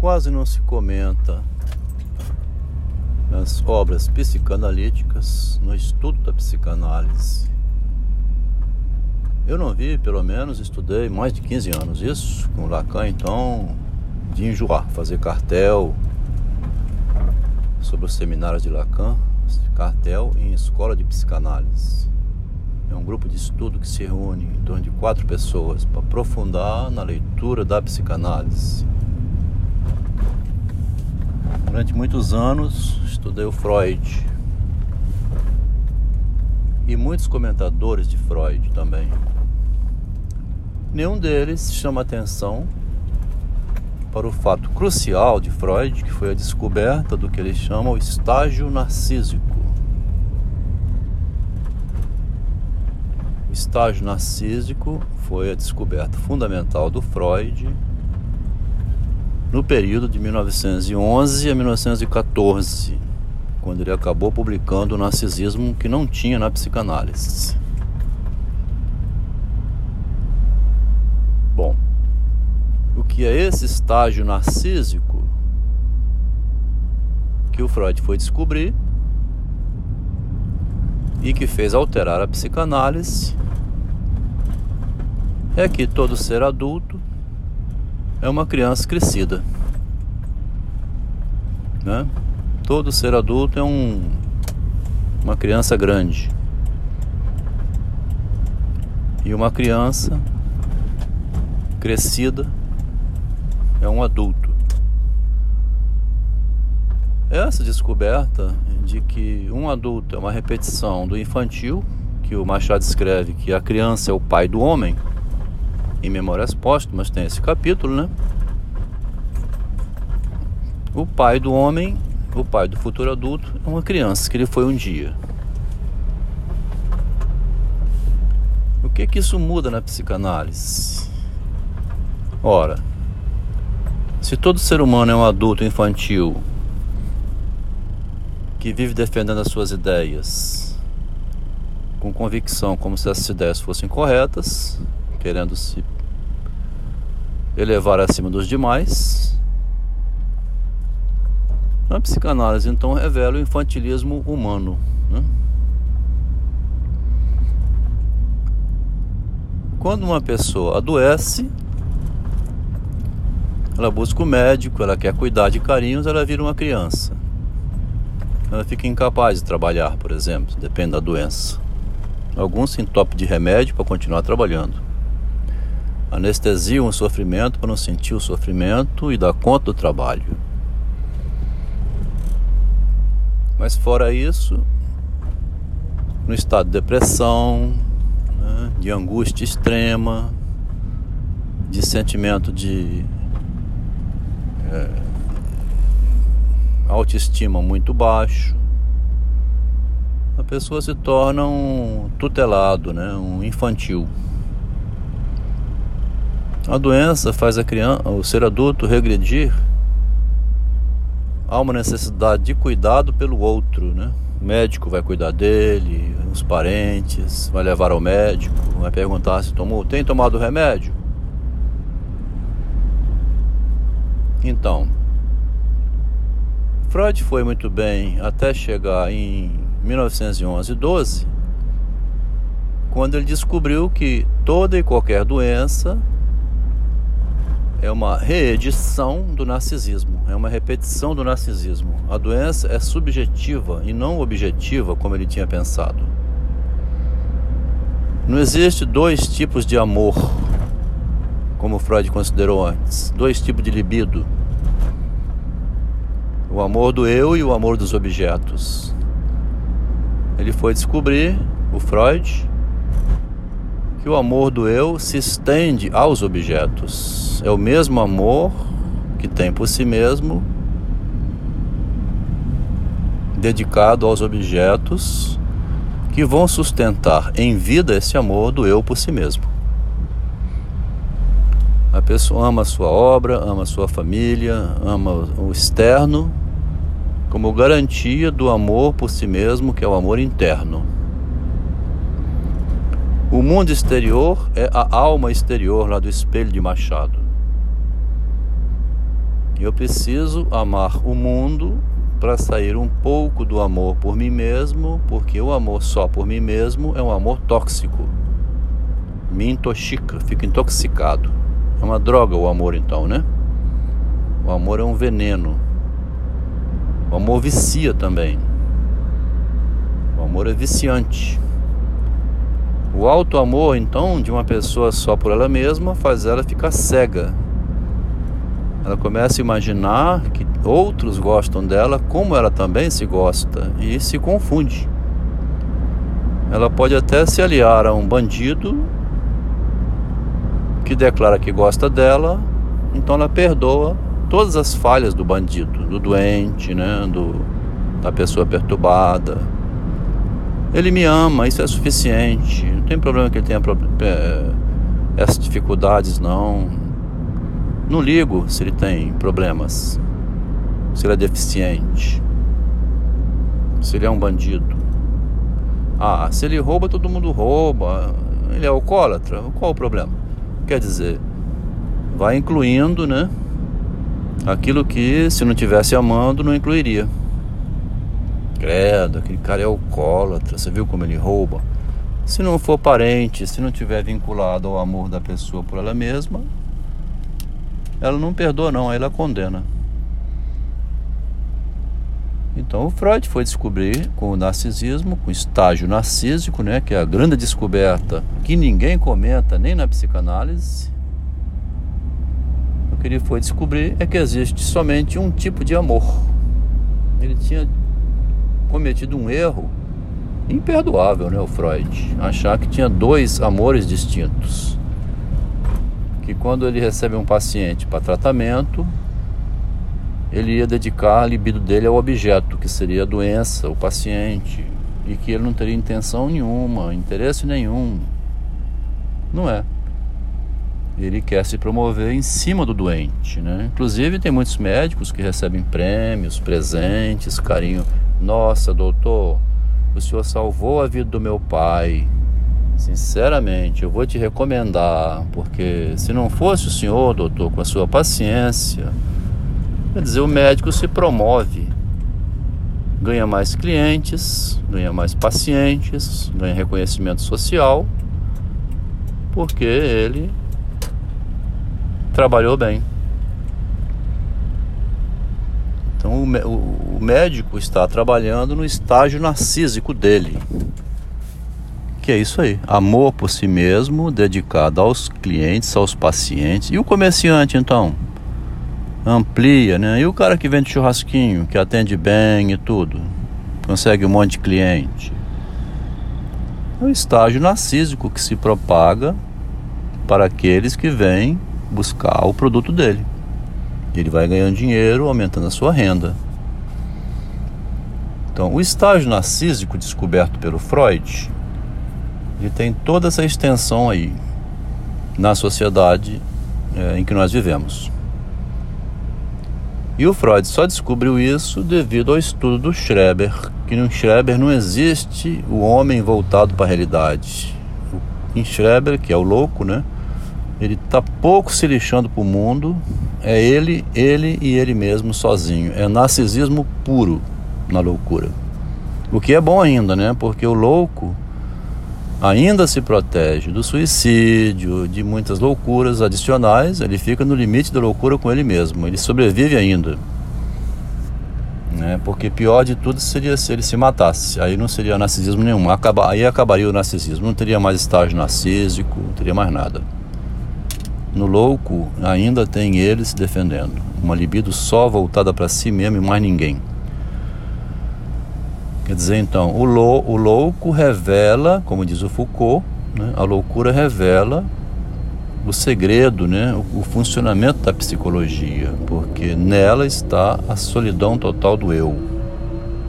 quase não se comenta nas obras psicanalíticas, no estudo da psicanálise. Eu não vi, pelo menos, estudei mais de 15 anos isso, com Lacan, então, de enjoar, fazer cartel sobre os seminários de Lacan, cartel em escola de psicanálise. É um grupo de estudo que se reúne em torno de quatro pessoas para aprofundar na leitura da psicanálise. Durante muitos anos estudei o Freud e muitos comentadores de Freud também. Nenhum deles chama atenção para o fato crucial de Freud, que foi a descoberta do que ele chama o estágio narcísico. O estágio narcísico foi a descoberta fundamental do Freud no período de 1911 a 1914, quando ele acabou publicando o narcisismo que não tinha na psicanálise. Bom, o que é esse estágio narcísico que o Freud foi descobrir e que fez alterar a psicanálise é que todo ser adulto é uma criança crescida. Né? Todo ser adulto é um, uma criança grande. E uma criança crescida é um adulto. Essa descoberta de que um adulto é uma repetição do infantil, que o Machado escreve que a criança é o pai do homem, em Memórias Póstumas tem esse capítulo, né? O pai do homem, o pai do futuro adulto, é uma criança que ele foi um dia. O que que isso muda na psicanálise? Ora, se todo ser humano é um adulto infantil que vive defendendo as suas ideias com convicção, como se essas ideias fossem corretas, querendo se elevar acima dos demais. A psicanálise então revela o infantilismo humano. Né? Quando uma pessoa adoece, ela busca o médico, ela quer cuidar de carinhos, ela vira uma criança. Ela fica incapaz de trabalhar, por exemplo, depende da doença. Alguns se entopem de remédio para continuar trabalhando anestesiam o sofrimento para não sentir o sofrimento e dar conta do trabalho. Mas fora isso, no estado de depressão, né, de angústia extrema, de sentimento de é, autoestima muito baixo, a pessoa se torna um tutelado, né, um infantil. A doença faz a criança, o ser adulto regredir. Há uma necessidade de cuidado pelo outro, né? O médico vai cuidar dele, os parentes, vai levar ao médico, vai perguntar se tomou, tem tomado remédio? Então, Freud foi muito bem até chegar em 1911 12, quando ele descobriu que toda e qualquer doença é uma reedição do narcisismo, é uma repetição do narcisismo. A doença é subjetiva e não objetiva, como ele tinha pensado. Não existe dois tipos de amor, como Freud considerou antes, dois tipos de libido. O amor do eu e o amor dos objetos. Ele foi descobrir, o Freud, que o amor do eu se estende aos objetos. É o mesmo amor que tem por si mesmo, dedicado aos objetos que vão sustentar em vida esse amor do eu por si mesmo. A pessoa ama a sua obra, ama a sua família, ama o externo como garantia do amor por si mesmo, que é o amor interno. O mundo exterior é a alma exterior lá do espelho de Machado. Eu preciso amar o mundo para sair um pouco do amor por mim mesmo, porque o amor só por mim mesmo é um amor tóxico. Me intoxica, fico intoxicado. É uma droga o amor então, né? O amor é um veneno. O amor vicia também. O amor é viciante. O alto amor, então, de uma pessoa só por ela mesma, faz ela ficar cega. Ela começa a imaginar que outros gostam dela como ela também se gosta e se confunde. Ela pode até se aliar a um bandido que declara que gosta dela, então ela perdoa todas as falhas do bandido, do doente, né, do, da pessoa perturbada. Ele me ama, isso é suficiente. Tem problema que ele tenha essas dificuldades, não. Não ligo se ele tem problemas, se ele é deficiente, se ele é um bandido. Ah, se ele rouba, todo mundo rouba. Ele é alcoólatra, qual o problema? Quer dizer, vai incluindo, né? Aquilo que se não tivesse amando não incluiria. Credo, aquele cara é alcoólatra, você viu como ele rouba? Se não for parente, se não tiver vinculado ao amor da pessoa por ela mesma, ela não perdoa não, ela condena. Então o Freud foi descobrir com o narcisismo, com o estágio narcísico, né, que é a grande descoberta que ninguém comenta nem na psicanálise, que ele foi descobrir é que existe somente um tipo de amor. Ele tinha cometido um erro imperdoável, né, o Freud, achar que tinha dois amores distintos. Que quando ele recebe um paciente para tratamento, ele ia dedicar a libido dele ao objeto, que seria a doença, o paciente, e que ele não teria intenção nenhuma, interesse nenhum. Não é ele quer se promover em cima do doente, né? Inclusive tem muitos médicos que recebem prêmios, presentes, carinho. Nossa, doutor, o senhor salvou a vida do meu pai. Sinceramente, eu vou te recomendar, porque se não fosse o senhor, doutor, com a sua paciência, quer dizer, o médico se promove, ganha mais clientes, ganha mais pacientes, ganha reconhecimento social, porque ele trabalhou bem. Então o, o, o médico está trabalhando no estágio narcísico dele. Que é isso aí, amor por si mesmo, dedicado aos clientes, aos pacientes. E o comerciante então? Amplia, né? E o cara que vende churrasquinho, que atende bem e tudo, consegue um monte de cliente. É o estágio narcísico que se propaga para aqueles que vêm buscar o produto dele. Ele vai ganhando dinheiro, aumentando a sua renda. Então, o estágio narcísico descoberto pelo Freud, ele tem toda essa extensão aí na sociedade é, em que nós vivemos. E o Freud só descobriu isso devido ao estudo do Schreber, que no Schreber não existe o homem voltado para a realidade. Em Schreber, que é o louco, né? Ele está pouco se lixando para o mundo. É ele, ele e ele mesmo sozinho. É narcisismo puro na loucura. O que é bom ainda, né? Porque o louco ainda se protege do suicídio, de muitas loucuras adicionais. Ele fica no limite da loucura com ele mesmo. Ele sobrevive ainda. Né? Porque pior de tudo seria se ele se matasse. Aí não seria narcisismo nenhum. Acaba, aí acabaria o narcisismo. Não teria mais estágio narcísico, não teria mais nada. No louco, ainda tem ele se defendendo. Uma libido só voltada para si mesmo e mais ninguém. Quer dizer, então, o, lou o louco revela, como diz o Foucault, né, a loucura revela o segredo, né, o, o funcionamento da psicologia, porque nela está a solidão total do eu.